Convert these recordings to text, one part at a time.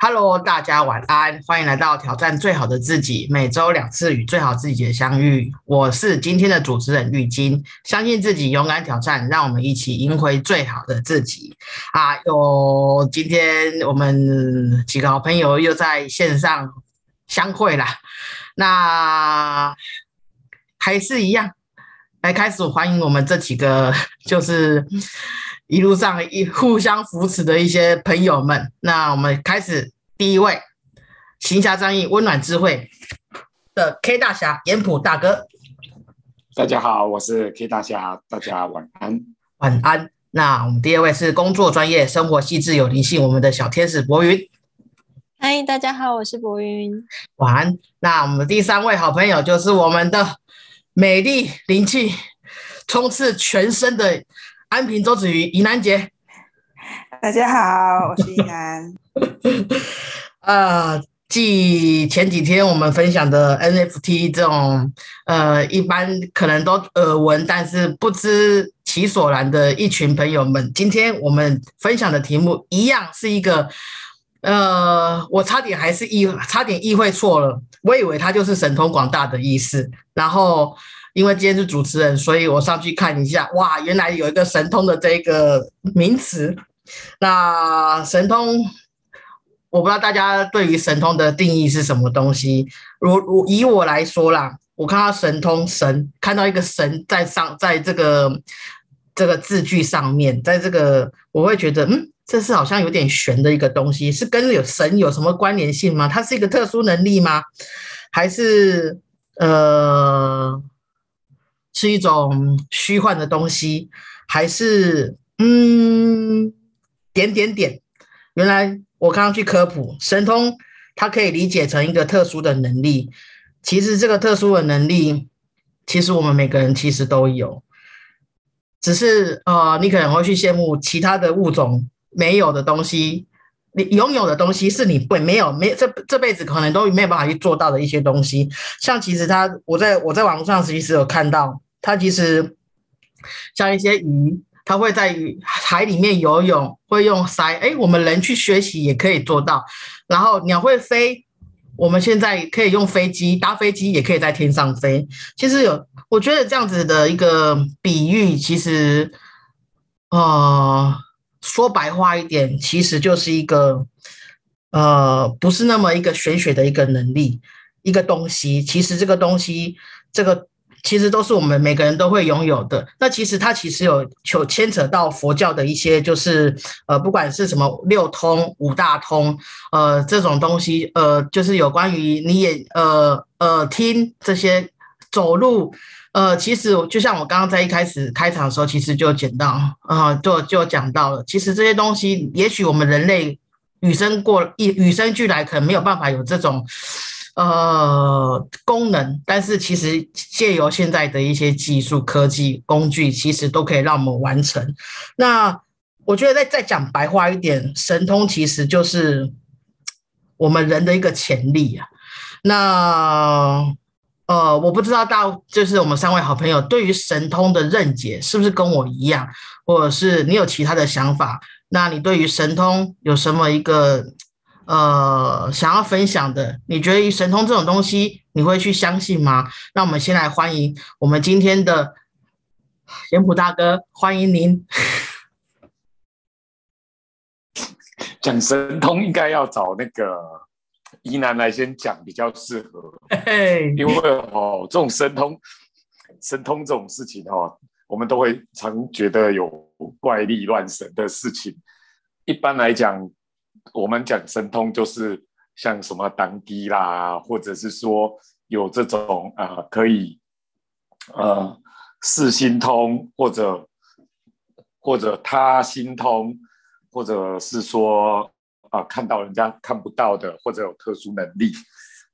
Hello，大家晚安，欢迎来到挑战最好的自己，每周两次与最好自己的相遇。我是今天的主持人玉金，相信自己，勇敢挑战，让我们一起赢回最好的自己啊！有今天我们几个好朋友又在线上相会了，那还是一样，来开始欢迎我们这几个，就是一路上一互相扶持的一些朋友们。那我们开始。第一位，行侠仗义、温暖智慧的 K 大侠严普大哥，大家好，我是 K 大侠，大家晚安，晚安。那我们第二位是工作专业、生活细致有灵性，我们的小天使博云。嗨，大家好，我是博云，晚安。那我们第三位好朋友就是我们的 美丽灵气充斥全身的安平周子瑜怡南姐。大家好，我是怡南。呃，继前几天我们分享的 NFT 这种，呃，一般可能都耳闻，但是不知其所然的一群朋友们，今天我们分享的题目一样是一个，呃，我差点还是意差点意会错了，我以为它就是神通广大的意思，然后因为今天是主持人，所以我上去看一下，哇，原来有一个神通的这个名词，那神通。我不知道大家对于神通的定义是什么东西。如如以我来说啦，我看到神通神，看到一个神在上，在这个这个字句上面，在这个我会觉得，嗯，这是好像有点玄的一个东西，是跟有神有什么关联性吗？它是一个特殊能力吗？还是呃，是一种虚幻的东西？还是嗯，点点点，原来。我刚刚去科普神通，它可以理解成一个特殊的能力。其实这个特殊的能力，其实我们每个人其实都有，只是呃，你可能会去羡慕其他的物种没有的东西，你拥有的东西是你不没有没这这辈子可能都没有办法去做到的一些东西。像其实它，我在我在网上其实有看到，它其实像一些鱼。它会在海里面游泳，会用鳃。哎，我们人去学习也可以做到。然后鸟会飞，我们现在可以用飞机搭飞机，也可以在天上飞。其实有，我觉得这样子的一个比喻，其实，呃，说白话一点，其实就是一个，呃，不是那么一个玄学的一个能力，一个东西。其实这个东西，这个。其实都是我们每个人都会拥有的。那其实它其实有有牵扯到佛教的一些，就是呃，不管是什么六通、五大通，呃，这种东西，呃，就是有关于你也呃呃听这些走路，呃，其实就像我刚刚在一开始开场的时候，其实就讲到啊，就就讲到了，其实这些东西，也许我们人类与生过一与生俱来，可能没有办法有这种。呃，功能，但是其实借由现在的一些技术、科技工具，其实都可以让我们完成。那我觉得再再讲白话一点，神通其实就是我们人的一个潜力啊。那呃，我不知道到就是我们三位好朋友对于神通的认解是不是跟我一样，或者是你有其他的想法？那你对于神通有什么一个？呃，想要分享的，你觉得神通这种东西，你会去相信吗？那我们先来欢迎我们今天的严普大哥，欢迎您。讲神通应该要找那个宜南来先讲比较适合，因为哦，这种神通神通这种事情哦，我们都会常觉得有怪力乱神的事情，一般来讲。我们讲神通，就是像什么当机啦，或者是说有这种啊，可以呃视心通，或者或者他心通，或者是说啊看到人家看不到的，或者有特殊能力。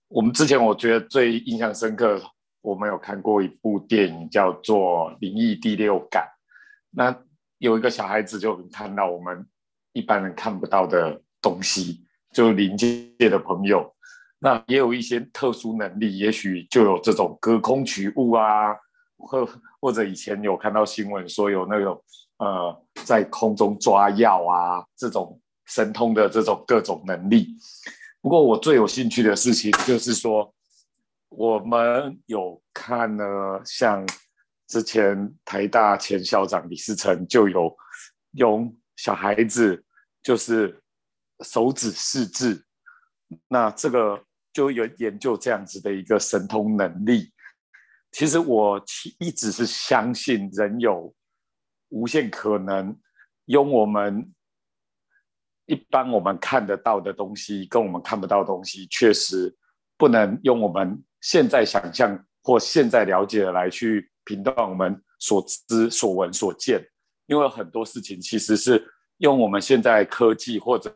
我们之前我觉得最印象深刻，我们有看过一部电影叫做《灵异第六感》，那有一个小孩子就看到我们一般人看不到的。东西就临界的朋友，那也有一些特殊能力，也许就有这种隔空取物啊，或或者以前有看到新闻说有那种呃在空中抓药啊这种神通的这种各种能力。不过我最有兴趣的事情就是说，我们有看呢，像之前台大前校长李世成就有用小孩子就是手指试字，那这个就有研究这样子的一个神通能力。其实我一直是相信人有无限可能，用我们一般我们看得到的东西，跟我们看不到的东西，确实不能用我们现在想象或现在了解的来去评断我们所知、所闻、所见，因为很多事情其实是用我们现在科技或者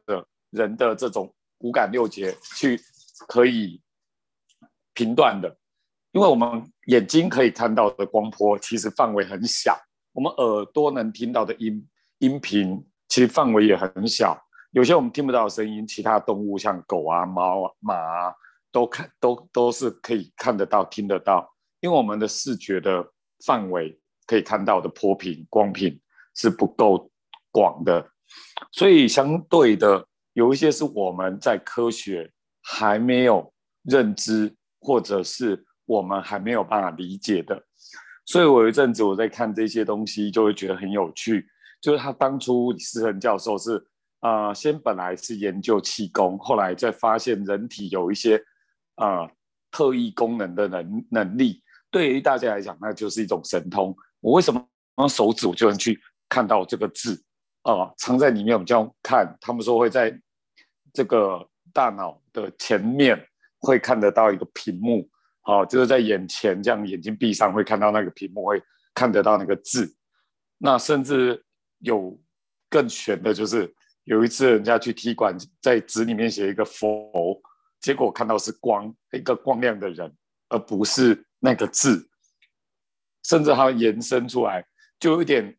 人的这种五感六觉去可以评断的。因为我们眼睛可以看到的光波其实范围很小，我们耳朵能听到的音音频其实范围也很小。有些我们听不到的声音，其他动物像狗啊、猫啊、马啊，都看都都是可以看得到、听得到。因为我们的视觉的范围可以看到的波频、光频是不够广的，所以相对的有一些是我们在科学还没有认知，或者是。我们还没有办法理解的，所以我有一阵子我在看这些东西，就会觉得很有趣。就是他当初李思恒教授是啊，先本来是研究气功，后来再发现人体有一些啊特异功能的能能力，对于大家来讲，那就是一种神通。我为什么用手指我就能去看到这个字啊？藏在里面，我们这样看，他们说会在这个大脑的前面会看得到一个屏幕。哦，就是在眼前这样，眼睛闭上会看到那个屏幕，会看得到那个字。那甚至有更玄的，就是有一次人家去踢馆，在纸里面写一个佛，结果看到是光，一个光亮的人，而不是那个字。甚至它延伸出来，就有一点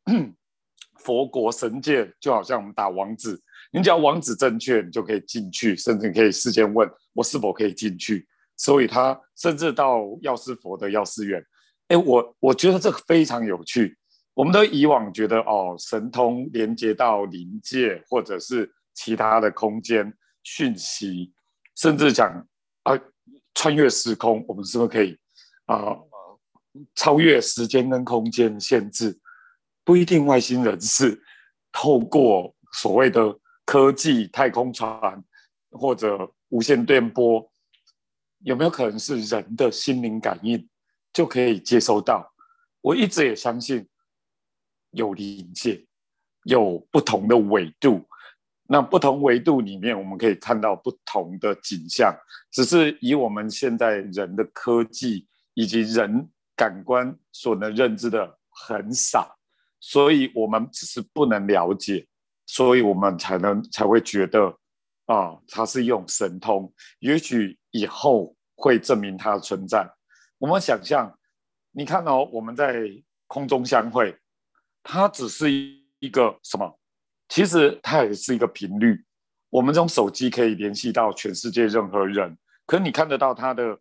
佛国神界，就好像我们打网址，你只要网址正确，你就可以进去，甚至可以事先问我是否可以进去。所以他甚至到药师佛的药师院，哎，我我觉得这个非常有趣。我们都以往觉得哦，神通连接到灵界或者是其他的空间讯息，甚至讲啊穿越时空，我们是不是可以啊超越时间跟空间限制？不一定外星人是 透过所谓的科技太空船或者无线电波。有没有可能是人的心灵感应就可以接收到？我一直也相信有灵界，有不同的纬度。那不同维度里面，我们可以看到不同的景象。只是以我们现在人的科技以及人感官所能认知的很少，所以我们只是不能了解，所以我们才能才会觉得。啊，它是一种神通，也许以后会证明它的存在。我们想象，你看哦，我们在空中相会，它只是一个什么？其实它也是一个频率。我们这种手机可以联系到全世界任何人，可你看得到它的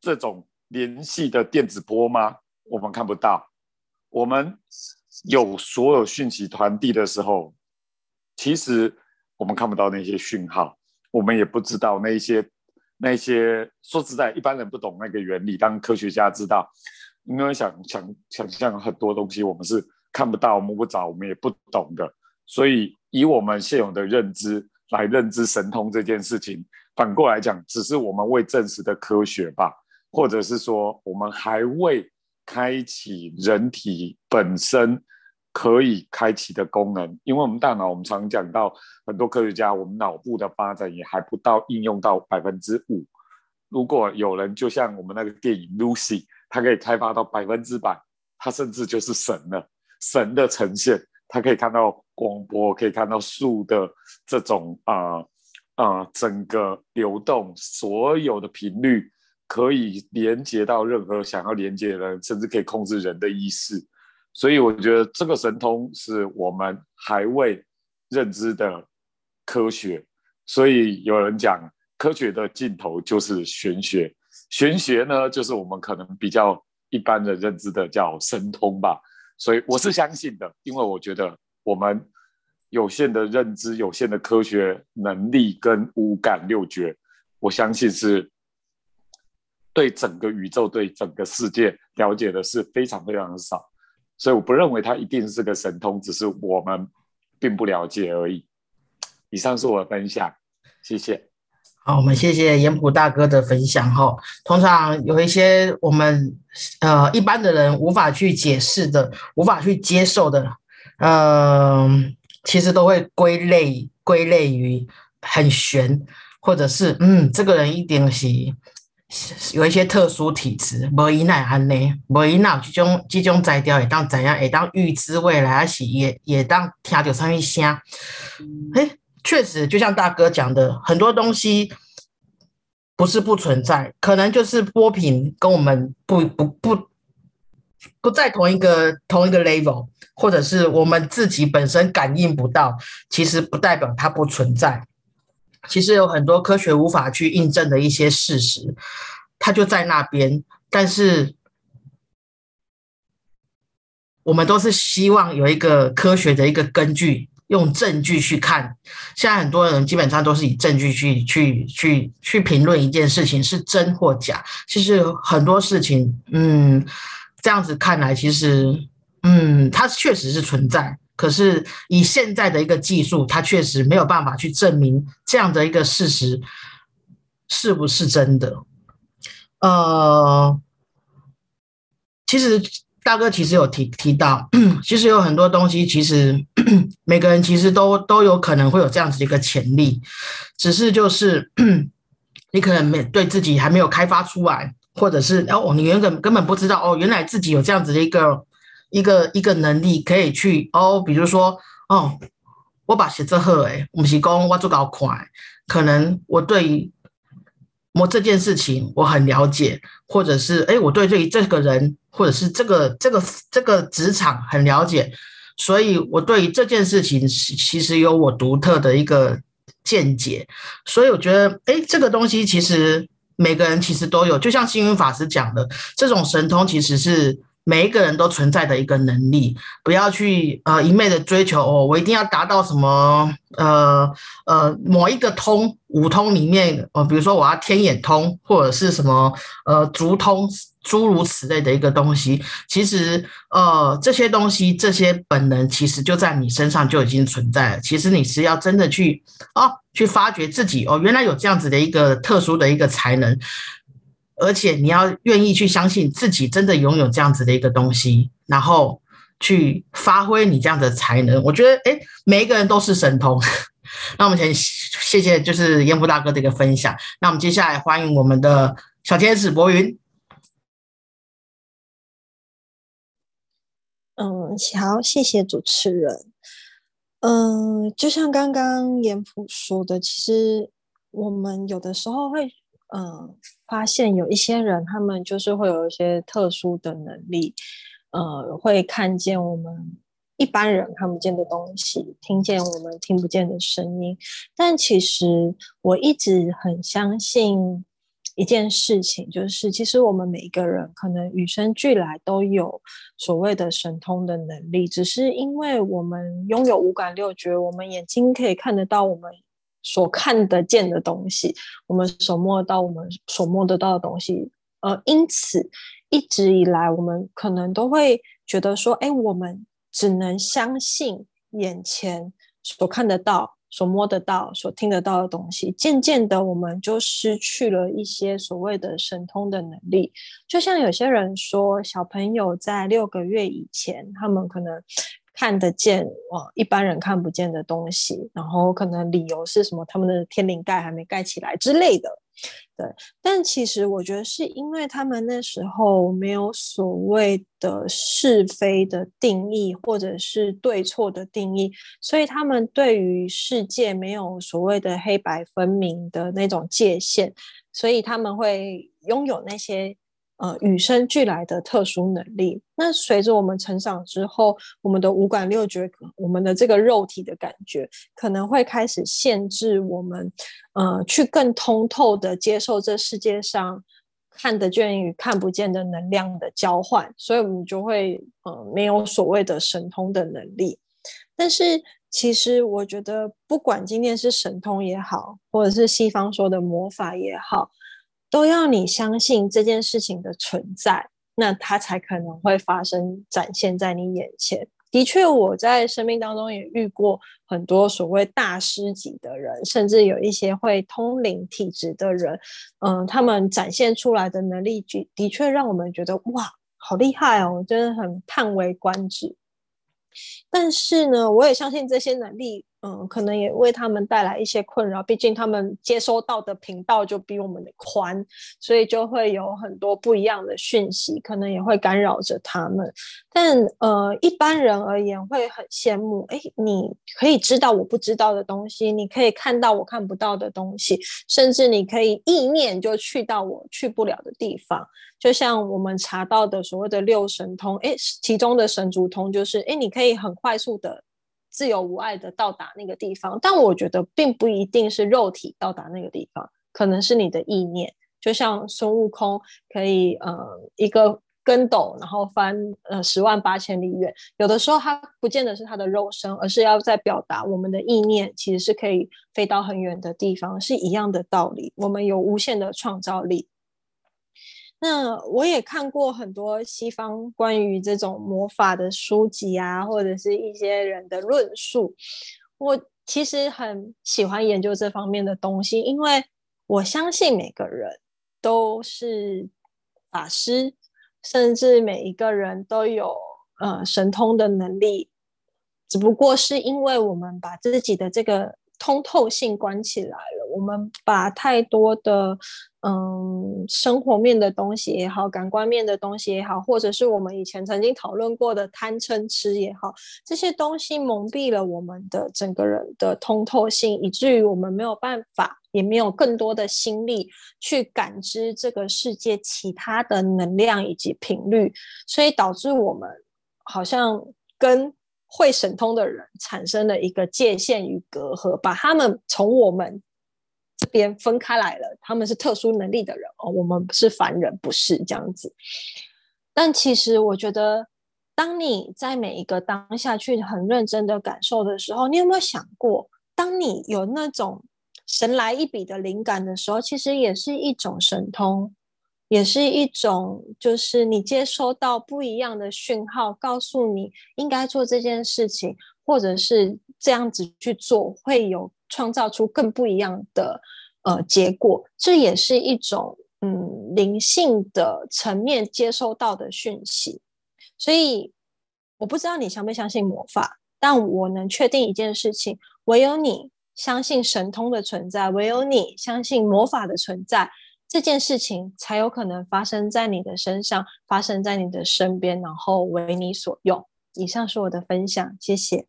这种联系的电子波吗？我们看不到。我们有所有讯息传递的时候，其实。我们看不到那些讯号，我们也不知道那些那些。说实在，一般人不懂那个原理，当科学家知道，因为想想想象很多东西，我们是看不到、摸不着，我们也不懂的。所以，以我们现有的认知来认知神通这件事情，反过来讲，只是我们未证实的科学吧，或者是说，我们还未开启人体本身。可以开启的功能，因为我们大脑，我们常讲到很多科学家，我们脑部的发展也还不到应用到百分之五。如果有人就像我们那个电影《Lucy》，它可以开发到百分之百，它甚至就是神了，神的呈现，它可以看到光波，可以看到树的这种啊啊整个流动，所有的频率可以连接到任何想要连接的人，甚至可以控制人的意识。所以我觉得这个神通是我们还未认知的科学，所以有人讲科学的尽头就是玄学，玄学呢就是我们可能比较一般的认知的叫神通吧。所以我是相信的，因为我觉得我们有限的认知、有限的科学能力跟五感六觉，我相信是对整个宇宙、对整个世界了解的是非常非常的少，所以我不认为他一定是个神通，只是我们并不了解而已。以上是我的分享，谢谢。好，我们谢谢严普大哥的分享。哈，通常有一些我们呃一般的人无法去解释的、无法去接受的，嗯。其实都会归类归类于很玄，或者是嗯，这个人一定是有一些特殊体质，无以奈安呢，无以奈这种这种材料也当怎样，也当预知未来，还是也也当听到上面声。哎，确实，就像大哥讲的，很多东西不是不存在，可能就是波频跟我们不不不不在同一个同一个 level。或者是我们自己本身感应不到，其实不代表它不存在。其实有很多科学无法去印证的一些事实，它就在那边。但是我们都是希望有一个科学的一个根据，用证据去看。现在很多人基本上都是以证据去去去去评论一件事情是真或假。其实很多事情，嗯，这样子看来，其实。嗯，它确实是存在，可是以现在的一个技术，它确实没有办法去证明这样的一个事实是不是真的。呃，其实大哥其实有提提到，其实有很多东西，其实 每个人其实都都有可能会有这样子的一个潜力，只是就是 你可能没对自己还没有开发出来，或者是哦，你原本根本不知道哦，原来自己有这样子的一个。一个一个能力可以去哦，比如说哦，我把写字好诶，不是讲我做搞快，可能我对于我这件事情我很了解，或者是哎，我对对于这个人或者是这个这个这个职场很了解，所以我对于这件事情其实有我独特的一个见解，所以我觉得哎，这个东西其实每个人其实都有，就像星云法师讲的，这种神通其实是。每一个人都存在的一个能力，不要去呃一昧的追求哦，我一定要达到什么呃呃某一个通五通里面呃，比如说我要天眼通或者是什么呃足通诸如此类的一个东西，其实呃这些东西这些本能其实就在你身上就已经存在了。其实你是要真的去哦去发掘自己哦，原来有这样子的一个特殊的一个才能。而且你要愿意去相信自己真的拥有这样子的一个东西，然后去发挥你这样的才能。我觉得，哎，每一个人都是神通。那我们先谢谢，就是烟福大哥的一个分享。那我们接下来欢迎我们的小天使博云。嗯，好，谢谢主持人。嗯，就像刚刚严普说的，其实我们有的时候会。嗯，发现有一些人，他们就是会有一些特殊的能力，呃，会看见我们一般人看不见的东西，听见我们听不见的声音。但其实我一直很相信一件事情，就是其实我们每一个人可能与生俱来都有所谓的神通的能力，只是因为我们拥有五感六觉，我们眼睛可以看得到我们。所看得见的东西，我们所摸到，我们所摸得到的东西，呃，因此一直以来，我们可能都会觉得说，哎，我们只能相信眼前所看得到、所摸得到、所听得到的东西。渐渐的，我们就失去了一些所谓的神通的能力。就像有些人说，小朋友在六个月以前，他们可能。看得见哦，一般人看不见的东西，然后可能理由是什么？他们的天灵盖还没盖起来之类的，对。但其实我觉得是因为他们那时候没有所谓的是非的定义，或者是对错的定义，所以他们对于世界没有所谓的黑白分明的那种界限，所以他们会拥有那些。呃，与生俱来的特殊能力。那随着我们成长之后，我们的五感六觉，我们的这个肉体的感觉，可能会开始限制我们，呃，去更通透的接受这世界上看得见与看不见的能量的交换，所以我们就会，呃，没有所谓的神通的能力。但是。其实我觉得，不管今天是神通也好，或者是西方说的魔法也好，都要你相信这件事情的存在，那它才可能会发生，展现在你眼前。的确，我在生命当中也遇过很多所谓大师级的人，甚至有一些会通灵体质的人，嗯，他们展现出来的能力，的的确让我们觉得哇，好厉害哦，真的很叹为观止。但是呢，我也相信这些能力。嗯，可能也为他们带来一些困扰，毕竟他们接收到的频道就比我们的宽，所以就会有很多不一样的讯息，可能也会干扰着他们。但呃，一般人而言会很羡慕，哎，你可以知道我不知道的东西，你可以看到我看不到的东西，甚至你可以意念就去到我去不了的地方。就像我们查到的所谓的六神通，哎，其中的神足通就是，哎，你可以很快速的。自由无碍的到达那个地方，但我觉得并不一定是肉体到达那个地方，可能是你的意念。就像孙悟空可以，呃，一个跟斗，然后翻呃十万八千里远。有的时候，他不见得是他的肉身，而是要在表达我们的意念，其实是可以飞到很远的地方，是一样的道理。我们有无限的创造力。那我也看过很多西方关于这种魔法的书籍啊，或者是一些人的论述。我其实很喜欢研究这方面的东西，因为我相信每个人都是法师，甚至每一个人都有呃神通的能力，只不过是因为我们把自己的这个。通透性关起来了，我们把太多的嗯生活面的东西也好，感官面的东西也好，或者是我们以前曾经讨论过的贪嗔痴也好，这些东西蒙蔽了我们的整个人的通透性，以至于我们没有办法，也没有更多的心力去感知这个世界其他的能量以及频率，所以导致我们好像跟。会神通的人产生了一个界限与隔阂，把他们从我们这边分开来了。他们是特殊能力的人哦，我们是凡人，不是这样子。但其实我觉得，当你在每一个当下去很认真的感受的时候，你有没有想过，当你有那种神来一笔的灵感的时候，其实也是一种神通。也是一种，就是你接收到不一样的讯号，告诉你应该做这件事情，或者是这样子去做，会有创造出更不一样的呃结果。这也是一种嗯灵性的层面接收到的讯息。所以我不知道你相不相信魔法，但我能确定一件事情：唯有你相信神通的存在，唯有你相信魔法的存在。这件事情才有可能发生在你的身上，发生在你的身边，然后为你所用。以上是我的分享，谢谢。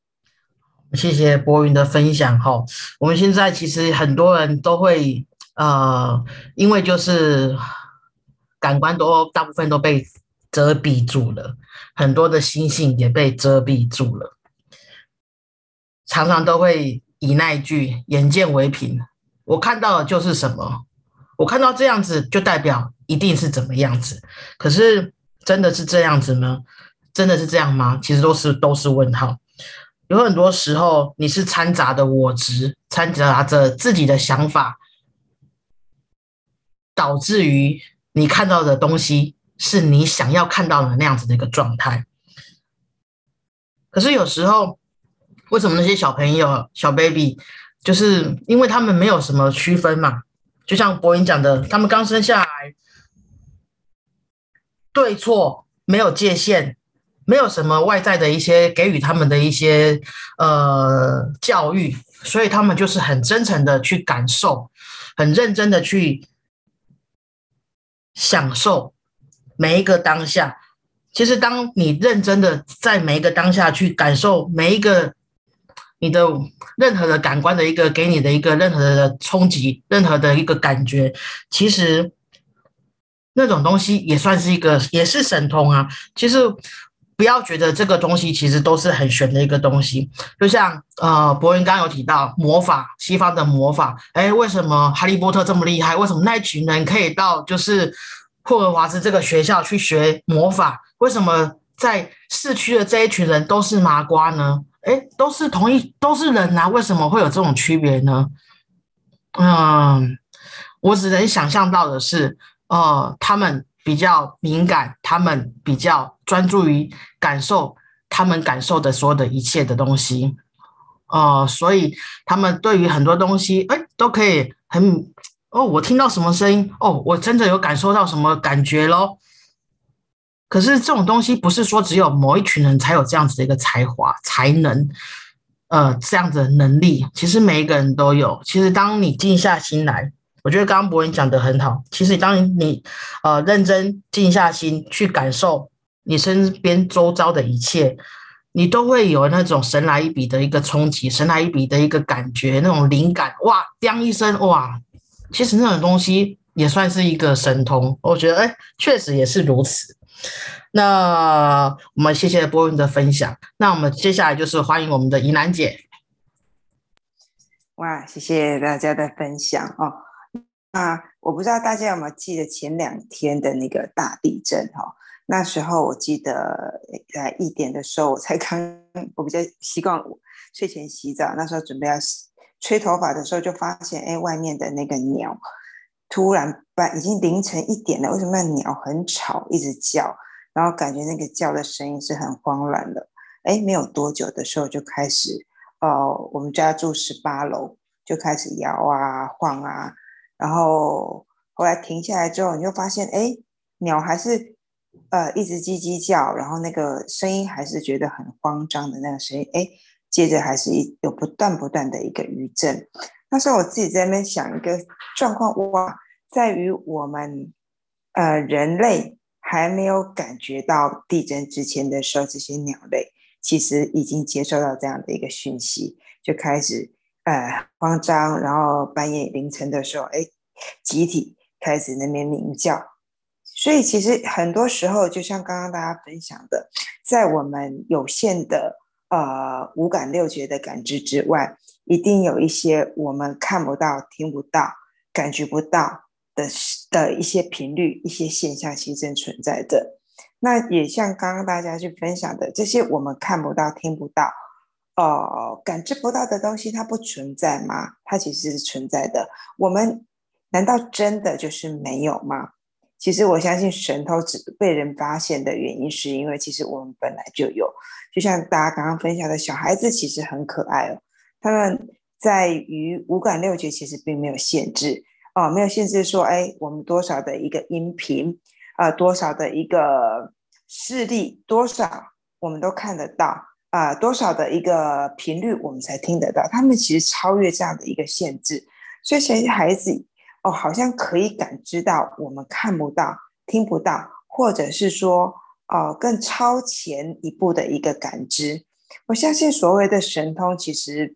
谢谢博云的分享。哈，我们现在其实很多人都会，呃，因为就是感官都大部分都被遮蔽住了，很多的心性也被遮蔽住了，常常都会以那一句“眼见为凭”，我看到的就是什么。我看到这样子，就代表一定是怎么样子。可是真的是这样子吗？真的是这样吗？其实都是都是问号。有很多时候，你是掺杂的我执，掺杂着自己的想法，导致于你看到的东西是你想要看到的那样子的一个状态。可是有时候，为什么那些小朋友、小 baby，就是因为他们没有什么区分嘛？就像博云讲的，他们刚生下来，对错没有界限，没有什么外在的一些给予他们的一些呃教育，所以他们就是很真诚的去感受，很认真的去享受每一个当下。其实，当你认真的在每一个当下去感受每一个。你的任何的感官的一个给你的一个任何的冲击，任何的一个感觉，其实那种东西也算是一个，也是神通啊。其实不要觉得这个东西其实都是很玄的一个东西。就像呃，博云刚有提到魔法，西方的魔法，哎，为什么哈利波特这么厉害？为什么那群人可以到就是霍格华兹这个学校去学魔法？为什么在市区的这一群人都是麻瓜呢？哎，都是同一都是人啊，为什么会有这种区别呢？嗯，我只能想象到的是，呃，他们比较敏感，他们比较专注于感受他们感受的所有的一切的东西，哦，所以他们对于很多东西，哎，都可以很哦，我听到什么声音，哦，我真的有感受到什么感觉咯。可是这种东西不是说只有某一群人才有这样子的一个才华才能。呃，这样子的能力其实每一个人都有。其实当你静下心来，我觉得刚刚博文讲的很好。其实当你呃认真静下心去感受你身边周遭的一切，你都会有那种神来一笔的一个冲击，神来一笔的一个感觉，那种灵感哇，当一声哇，其实那种东西也算是一个神通。我觉得哎，确实也是如此。那我们谢谢波云的分享。那我们接下来就是欢迎我们的怡兰姐。哇，谢谢大家的分享哦。那我不知道大家有没有记得前两天的那个大地震哈？那时候我记得在一点的时候，我才刚我比较习惯睡前洗澡，那时候准备要吹头发的时候，就发现哎，外面的那个鸟突然半已经凌晨一点了，为什么鸟很吵，一直叫？然后感觉那个叫的声音是很慌乱的，哎，没有多久的时候就开始，哦，我们家住十八楼，就开始摇啊晃啊，然后后来停下来之后，你就发现，哎，鸟还是呃一直叽叽叫，然后那个声音还是觉得很慌张的那个声音，哎，接着还是一有不断不断的一个余震。那时候我自己在那边想一个状况，哇，在于我们呃人类。还没有感觉到地震之前的时候，这些鸟类其实已经接收到这样的一个讯息，就开始呃慌张，然后半夜凌晨的时候，哎，集体开始那边鸣叫。所以其实很多时候，就像刚刚大家分享的，在我们有限的呃五感六觉的感知之外，一定有一些我们看不到、听不到、感觉不到。的的一些频率、一些现象其实存在的。那也像刚刚大家去分享的，这些我们看不到、听不到、呃感知不到的东西，它不存在吗？它其实是存在的。我们难道真的就是没有吗？其实我相信神偷只被人发现的原因，是因为其实我们本来就有。就像大家刚刚分享的小孩子，其实很可爱哦。他们在于五感六觉，其实并没有限制。哦，没有限制说，哎，我们多少的一个音频，啊，多少的一个视力，多少我们都看得到，啊，多少的一个频率我们才听得到。他们其实超越这样的一个限制，所以其实孩子哦，好像可以感知到我们看不到、听不到，或者是说，哦，更超前一步的一个感知。我相信所谓的神通，其实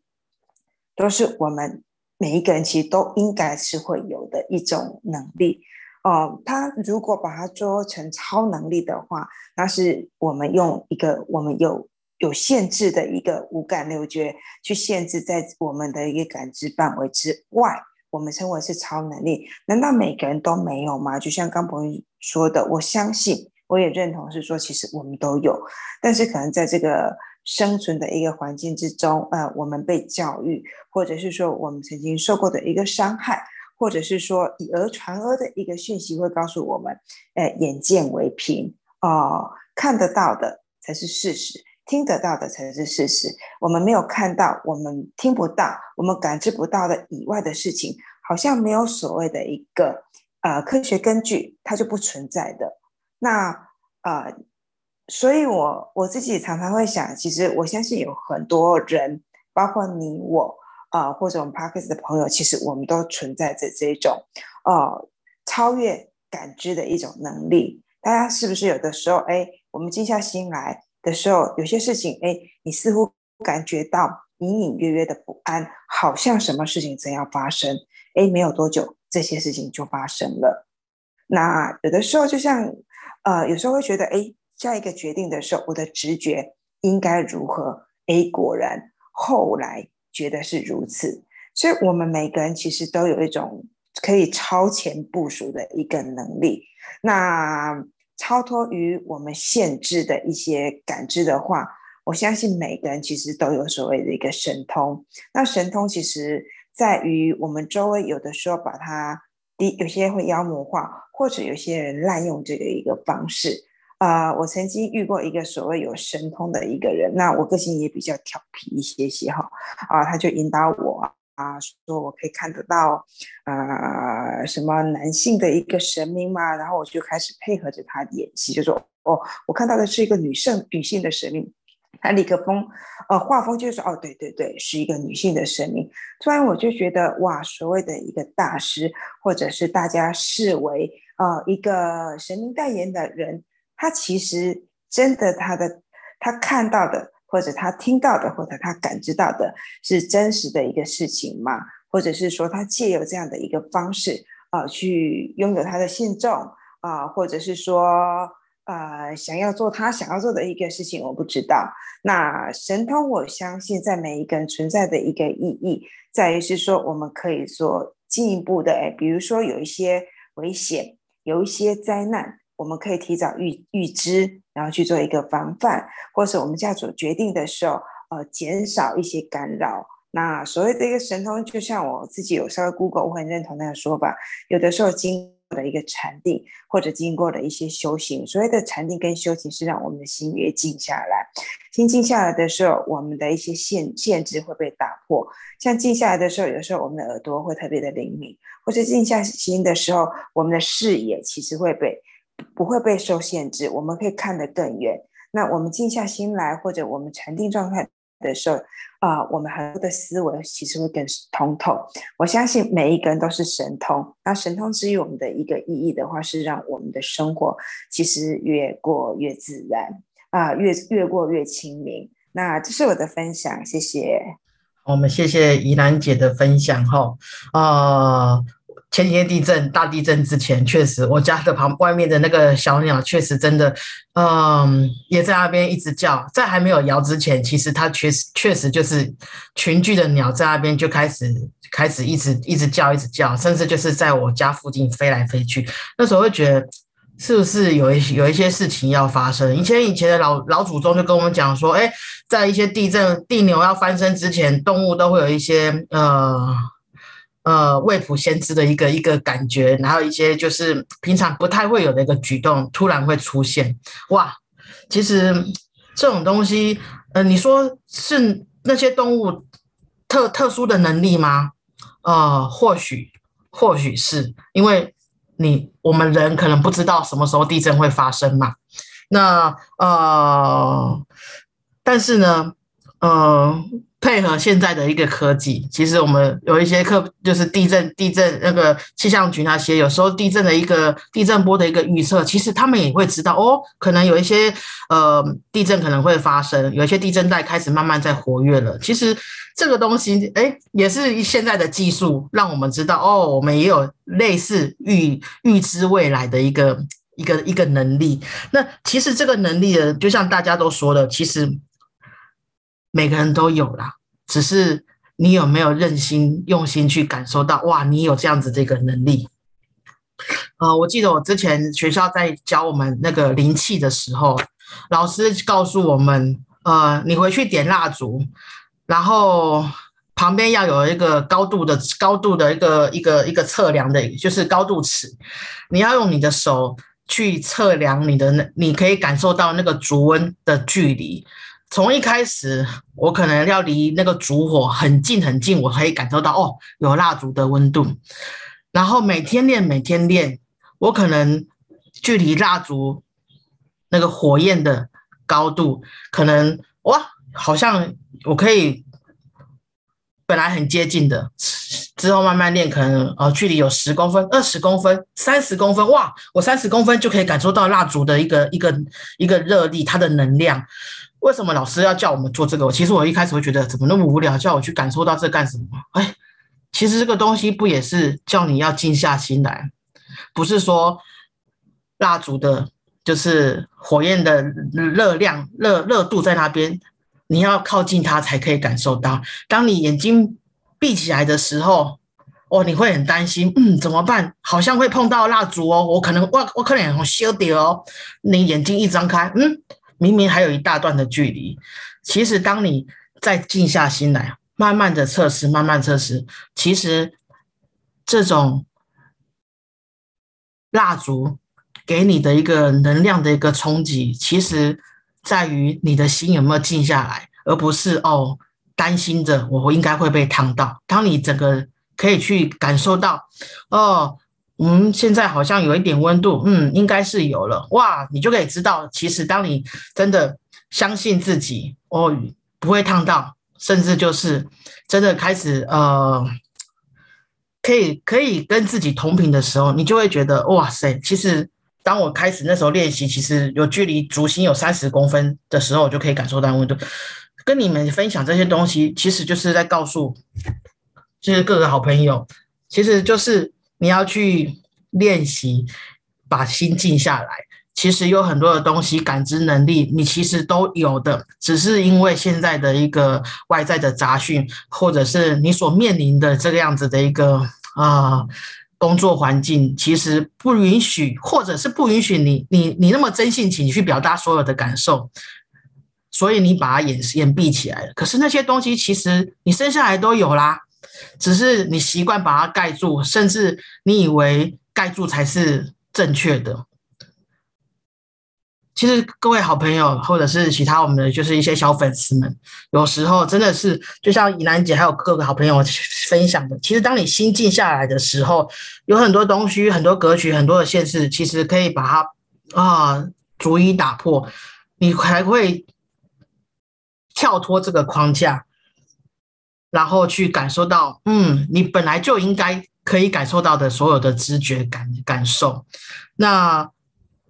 都是我们。每一个人其实都应该是会有的一种能力，哦，他如果把它做成超能力的话，那是我们用一个我们有有限制的一个五感六觉去限制在我们的一个感知范围之外，我们称为是超能力。难道每个人都没有吗？就像刚朋友说的，我相信，我也认同是说，其实我们都有，但是可能在这个。生存的一个环境之中，呃，我们被教育，或者是说我们曾经受过的一个伤害，或者是说以讹传讹的一个讯息，会告诉我们，呃，眼见为凭，哦，看得到的才是事实，听得到的才是事实。我们没有看到，我们听不到，我们感知不到的以外的事情，好像没有所谓的一个呃科学根据，它就不存在的。那呃。所以，我我自己常常会想，其实我相信有很多人，包括你我啊，或者我们 Parkes 的朋友，其实我们都存在着这种呃超越感知的一种能力。大家是不是有的时候，哎，我们静下心来的时候，有些事情，哎，你似乎感觉到隐隐约约的不安，好像什么事情正要发生，哎，没有多久，这些事情就发生了。那有的时候，就像呃，有时候会觉得，哎。下一个决定的时候，我的直觉应该如何？A 果然后来觉得是如此，所以我们每个人其实都有一种可以超前部署的一个能力。那超脱于我们限制的一些感知的话，我相信每个人其实都有所谓的一个神通。那神通其实在于我们周围有的时候把它，第有些会妖魔化，或者有些人滥用这个一个方式。啊，我曾经遇过一个所谓有神通的一个人，那我个性也比较调皮一些些哈，啊，他就引导我啊，说我可以看得到，呃，什么男性的一个神明嘛，然后我就开始配合着他演戏，就说哦，我看到的是一个女性女性的神明，他立刻风，呃，画风就说哦，对对对，是一个女性的神明，突然我就觉得哇，所谓的一个大师，或者是大家视为呃一个神明代言的人。他其实真的，他的他看到的，或者他听到的，或者他感知到的是真实的一个事情吗？或者是说，他借由这样的一个方式啊，去拥有他的信众啊，或者是说，呃，想要做他想要做的一个事情，我不知道。那神通，我相信在每一个人存在的一个意义，在于是说，我们可以做进一步的，哎，比如说有一些危险，有一些灾难。我们可以提早预预知，然后去做一个防范，或是我们家做决定的时候，呃，减少一些干扰。那所谓的一个神通，就像我自己有稍微 Google，我很认同那个说法。有的时候经过的一个禅定，或者经过了一些修行，所谓的禅定跟修行是让我们的心越静下来。心静下来的时候，我们的一些限限制会被打破。像静下来的时候，有时候我们的耳朵会特别的灵敏，或者静下心的时候，我们的视野其实会被。不会被受限制，我们可以看得更远。那我们静下心来，或者我们禅定状态的时候，啊，我们很多的思维其实会更通透。我相信每一个人都是神通。那神通之于我们的一个意义的话，是让我们的生活其实越过越自然啊，越越过越清明。那这是我的分享，谢谢。我们谢谢怡兰姐的分享哈啊。前几天地震，大地震之前，确实我家的旁外面的那个小鸟，确实真的，嗯，也在那边一直叫。在还没有摇之前，其实它确实确实就是群聚的鸟在那边就开始开始一直一直叫，一直叫，甚至就是在我家附近飞来飞去。那时候会觉得，是不是有一有一些事情要发生？以前以前的老老祖宗就跟我们讲说，哎，在一些地震地牛要翻身之前，动物都会有一些呃。呃，未卜先知的一个一个感觉，然后一些就是平常不太会有的一个举动，突然会出现。哇，其实这种东西，呃，你说是那些动物特特殊的能力吗？呃，或许，或许是因为你我们人可能不知道什么时候地震会发生嘛。那呃，但是呢，嗯。配合现在的一个科技，其实我们有一些课，就是地震、地震那个气象局那些，有时候地震的一个地震波的一个预测，其实他们也会知道哦，可能有一些呃地震可能会发生，有一些地震带开始慢慢在活跃了。其实这个东西，哎，也是现在的技术让我们知道哦，我们也有类似预预知未来的一个一个一个能力。那其实这个能力呢，就像大家都说的，其实。每个人都有啦，只是你有没有任心用心去感受到？哇，你有这样子这个能力。呃，我记得我之前学校在教我们那个灵气的时候，老师告诉我们，呃，你回去点蜡烛，然后旁边要有一个高度的高度的一个一个一个测量的，就是高度尺，你要用你的手去测量你的那，你可以感受到那个烛温的距离。从一开始，我可能要离那个烛火很近很近，我可以感受到哦，有蜡烛的温度。然后每天练，每天练，我可能距离蜡烛那个火焰的高度，可能哇，好像我可以本来很接近的，之后慢慢练，可能呃距离有十公分、二十公分、三十公分，哇，我三十公分就可以感受到蜡烛的一个一个一个热力，它的能量。为什么老师要叫我们做这个？其实我一开始会觉得怎么那么无聊，叫我去感受到这干什么？哎，其实这个东西不也是叫你要静下心来，不是说蜡烛的，就是火焰的热量、热热度在那边，你要靠近它才可以感受到。当你眼睛闭起来的时候，哦，你会很担心，嗯，怎么办？好像会碰到蜡烛哦，我可能我我可能很羞掉哦。你眼睛一张开，嗯。明明还有一大段的距离，其实当你再静下心来，慢慢的测试，慢慢测试，其实这种蜡烛给你的一个能量的一个冲击，其实在于你的心有没有静下来，而不是哦担心着我应该会被烫到。当你整个可以去感受到，哦。嗯，现在好像有一点温度，嗯，应该是有了哇，你就可以知道，其实当你真的相信自己哦，不会烫到，甚至就是真的开始呃，可以可以跟自己同频的时候，你就会觉得哇塞，其实当我开始那时候练习，其实有距离烛心有三十公分的时候，我就可以感受到温度。跟你们分享这些东西，其实就是在告诉，就是各个好朋友，其实就是。你要去练习，把心静下来。其实有很多的东西，感知能力你其实都有的，只是因为现在的一个外在的杂讯，或者是你所面临的这个样子的一个啊工作环境，其实不允许，或者是不允许你你你那么真性情去表达所有的感受，所以你把它掩掩蔽起来了。可是那些东西，其实你生下来都有啦。只是你习惯把它盖住，甚至你以为盖住才是正确的。其实各位好朋友，或者是其他我们的就是一些小粉丝们，有时候真的是就像怡兰姐还有各个好朋友分享的，其实当你心静下来的时候，有很多东西、很多格局、很多的限制，其实可以把它啊逐一打破，你才会跳脱这个框架。然后去感受到，嗯，你本来就应该可以感受到的所有的知觉感感受。那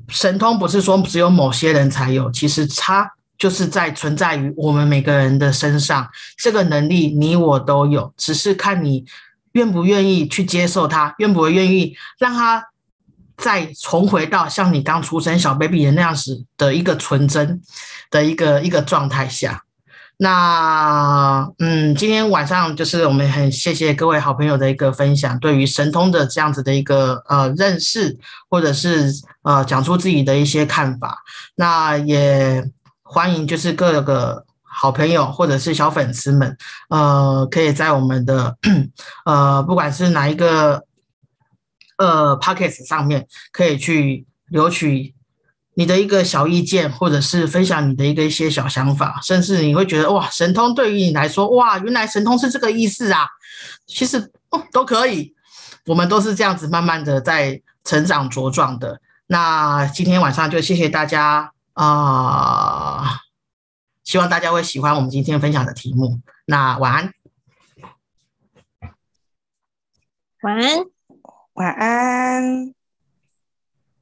神通不是说只有某些人才有，其实它就是在存在于我们每个人的身上。这个能力你我都有，只是看你愿不愿意去接受它，愿不愿意让它再重回到像你刚出生小 baby 的那样子的一个纯真的一个一个状态下。那嗯，今天晚上就是我们很谢谢各位好朋友的一个分享，对于神通的这样子的一个呃认识，或者是呃讲出自己的一些看法。那也欢迎就是各个好朋友或者是小粉丝们，呃，可以在我们的呃不管是哪一个呃 pockets 上面，可以去留取。你的一个小意见，或者是分享你的一个一些小想法，甚至你会觉得哇，神通对于你来说，哇，原来神通是这个意思啊！其实哦，都可以，我们都是这样子慢慢的在成长茁壮的。那今天晚上就谢谢大家啊，希望大家会喜欢我们今天分享的题目。那晚安，晚安，晚安。